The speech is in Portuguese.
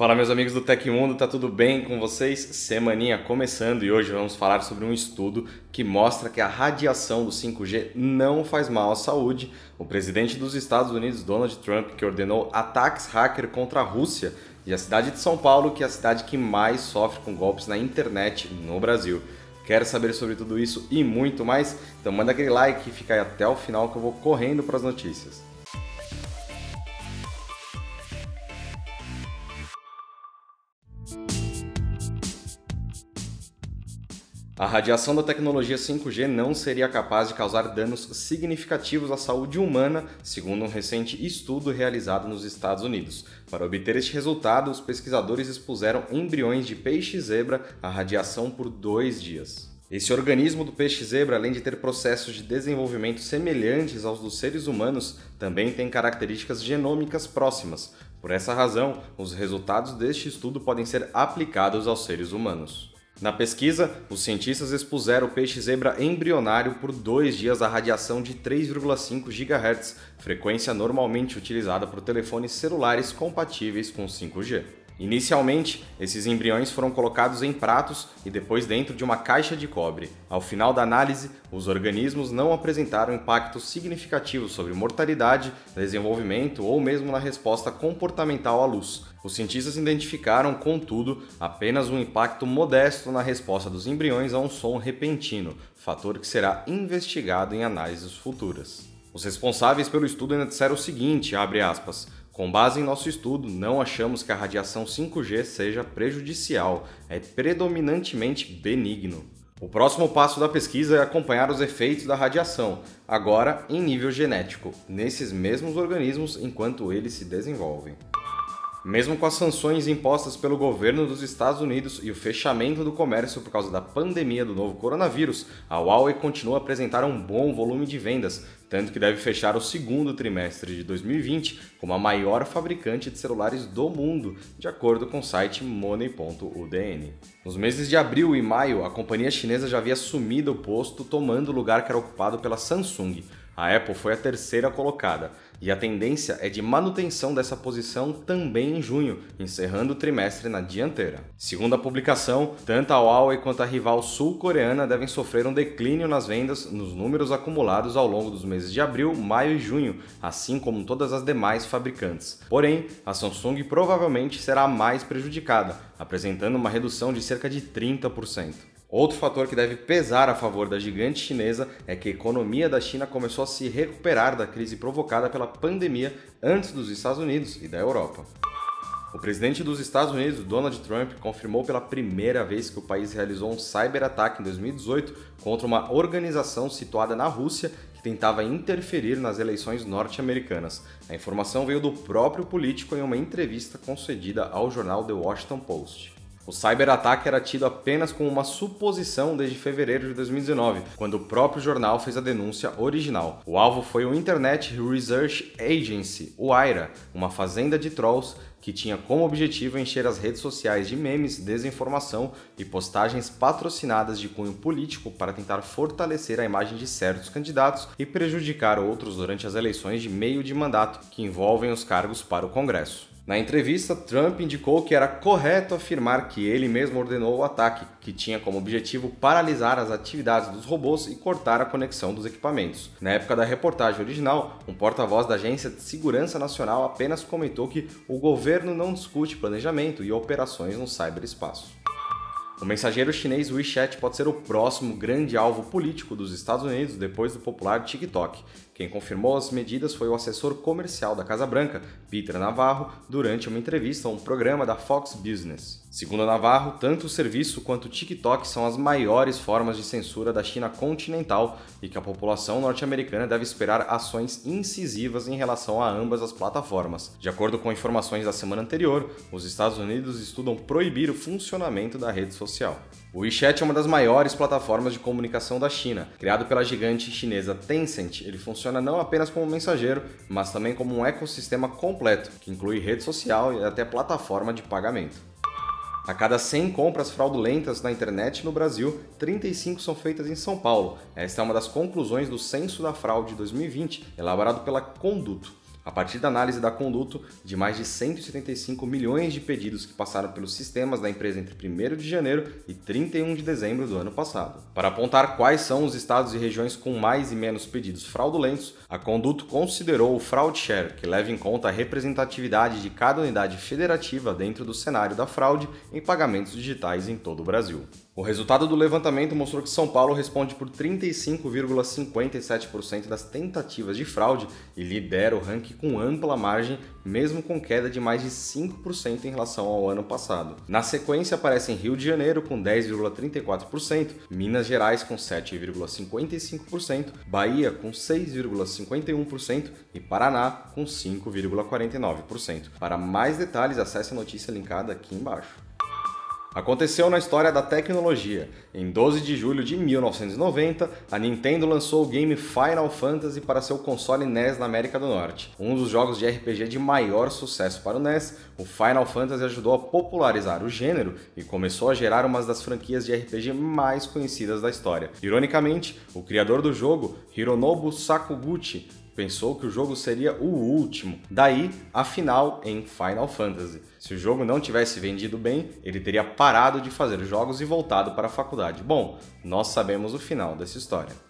Fala meus amigos do Tecmundo, tá tudo bem com vocês? Semaninha começando e hoje vamos falar sobre um estudo que mostra que a radiação do 5G não faz mal à saúde. O presidente dos Estados Unidos, Donald Trump, que ordenou ataques hacker contra a Rússia e a cidade de São Paulo, que é a cidade que mais sofre com golpes na internet no Brasil. Quer saber sobre tudo isso e muito mais? Então manda aquele like e fica aí até o final que eu vou correndo para as notícias. A radiação da tecnologia 5G não seria capaz de causar danos significativos à saúde humana, segundo um recente estudo realizado nos Estados Unidos. Para obter este resultado, os pesquisadores expuseram embriões de peixe-zebra à radiação por dois dias. Esse organismo do peixe-zebra, além de ter processos de desenvolvimento semelhantes aos dos seres humanos, também tem características genômicas próximas. Por essa razão, os resultados deste estudo podem ser aplicados aos seres humanos. Na pesquisa, os cientistas expuseram o peixe-zebra embrionário por dois dias à radiação de 3,5 GHz, frequência normalmente utilizada por telefones celulares compatíveis com 5G. Inicialmente, esses embriões foram colocados em pratos e depois dentro de uma caixa de cobre. Ao final da análise, os organismos não apresentaram impactos significativos sobre mortalidade, desenvolvimento ou mesmo na resposta comportamental à luz. Os cientistas identificaram, contudo, apenas um impacto modesto na resposta dos embriões a um som repentino, fator que será investigado em análises futuras. Os responsáveis pelo estudo ainda disseram o seguinte, abre aspas, com base em nosso estudo, não achamos que a radiação 5G seja prejudicial, é predominantemente benigno. O próximo passo da pesquisa é acompanhar os efeitos da radiação, agora em nível genético, nesses mesmos organismos enquanto eles se desenvolvem. Mesmo com as sanções impostas pelo governo dos Estados Unidos e o fechamento do comércio por causa da pandemia do novo coronavírus, a Huawei continua a apresentar um bom volume de vendas, tanto que deve fechar o segundo trimestre de 2020 como a maior fabricante de celulares do mundo, de acordo com o site Money.udn. Nos meses de abril e maio, a companhia chinesa já havia assumido o posto, tomando o lugar que era ocupado pela Samsung. A Apple foi a terceira colocada e a tendência é de manutenção dessa posição também em junho, encerrando o trimestre na dianteira. Segundo a publicação, tanto a Huawei quanto a rival sul-coreana devem sofrer um declínio nas vendas nos números acumulados ao longo dos meses de abril, maio e junho, assim como todas as demais fabricantes. Porém, a Samsung provavelmente será a mais prejudicada, apresentando uma redução de cerca de 30%. Outro fator que deve pesar a favor da gigante chinesa é que a economia da China começou a se recuperar da crise provocada pela pandemia antes dos Estados Unidos e da Europa. O presidente dos Estados Unidos, Donald Trump, confirmou pela primeira vez que o país realizou um cyberataque em 2018 contra uma organização situada na Rússia que tentava interferir nas eleições norte-americanas. A informação veio do próprio político em uma entrevista concedida ao jornal The Washington Post. O cyberataque era tido apenas como uma suposição desde fevereiro de 2019, quando o próprio jornal fez a denúncia original. O alvo foi o Internet Research Agency, o IRA, uma fazenda de trolls que tinha como objetivo encher as redes sociais de memes, desinformação e postagens patrocinadas de cunho político para tentar fortalecer a imagem de certos candidatos e prejudicar outros durante as eleições de meio de mandato que envolvem os cargos para o Congresso. Na entrevista, Trump indicou que era correto afirmar que ele mesmo ordenou o ataque, que tinha como objetivo paralisar as atividades dos robôs e cortar a conexão dos equipamentos. Na época da reportagem original, um porta-voz da Agência de Segurança Nacional apenas comentou que o governo não discute planejamento e operações no cyberespaço. O mensageiro chinês WeChat pode ser o próximo grande alvo político dos Estados Unidos depois do popular TikTok. Quem confirmou as medidas foi o assessor comercial da Casa Branca, Peter Navarro, durante uma entrevista a um programa da Fox Business. Segundo Navarro, tanto o serviço quanto o TikTok são as maiores formas de censura da China continental e que a população norte-americana deve esperar ações incisivas em relação a ambas as plataformas. De acordo com informações da semana anterior, os Estados Unidos estudam proibir o funcionamento da rede social. O WeChat é uma das maiores plataformas de comunicação da China. Criado pela gigante chinesa Tencent, ele funciona não apenas como mensageiro, mas também como um ecossistema completo, que inclui rede social e até plataforma de pagamento. A cada 100 compras fraudulentas na internet no Brasil, 35 são feitas em São Paulo. Esta é uma das conclusões do Censo da Fraude 2020, elaborado pela Conduto. A partir da análise da conduto de mais de 175 milhões de pedidos que passaram pelos sistemas da empresa entre 1 de janeiro e 31 de dezembro do ano passado. Para apontar quais são os estados e regiões com mais e menos pedidos fraudulentos, a conduto considerou o Fraud Share, que leva em conta a representatividade de cada unidade federativa dentro do cenário da fraude em pagamentos digitais em todo o Brasil. O resultado do levantamento mostrou que São Paulo responde por 35,57% das tentativas de fraude e lidera o ranking com ampla margem, mesmo com queda de mais de 5% em relação ao ano passado. Na sequência aparecem Rio de Janeiro com 10,34%, Minas Gerais com 7,55%, Bahia com 6,51% e Paraná com 5,49%. Para mais detalhes, acesse a notícia linkada aqui embaixo. Aconteceu na história da tecnologia. Em 12 de julho de 1990, a Nintendo lançou o game Final Fantasy para seu console NES na América do Norte. Um dos jogos de RPG de maior sucesso para o NES, o Final Fantasy ajudou a popularizar o gênero e começou a gerar uma das franquias de RPG mais conhecidas da história. Ironicamente, o criador do jogo, Hironobu Sakuguchi, pensou que o jogo seria o último, daí a final em Final Fantasy. Se o jogo não tivesse vendido bem, ele teria parado de fazer jogos e voltado para a faculdade. Bom, nós sabemos o final dessa história.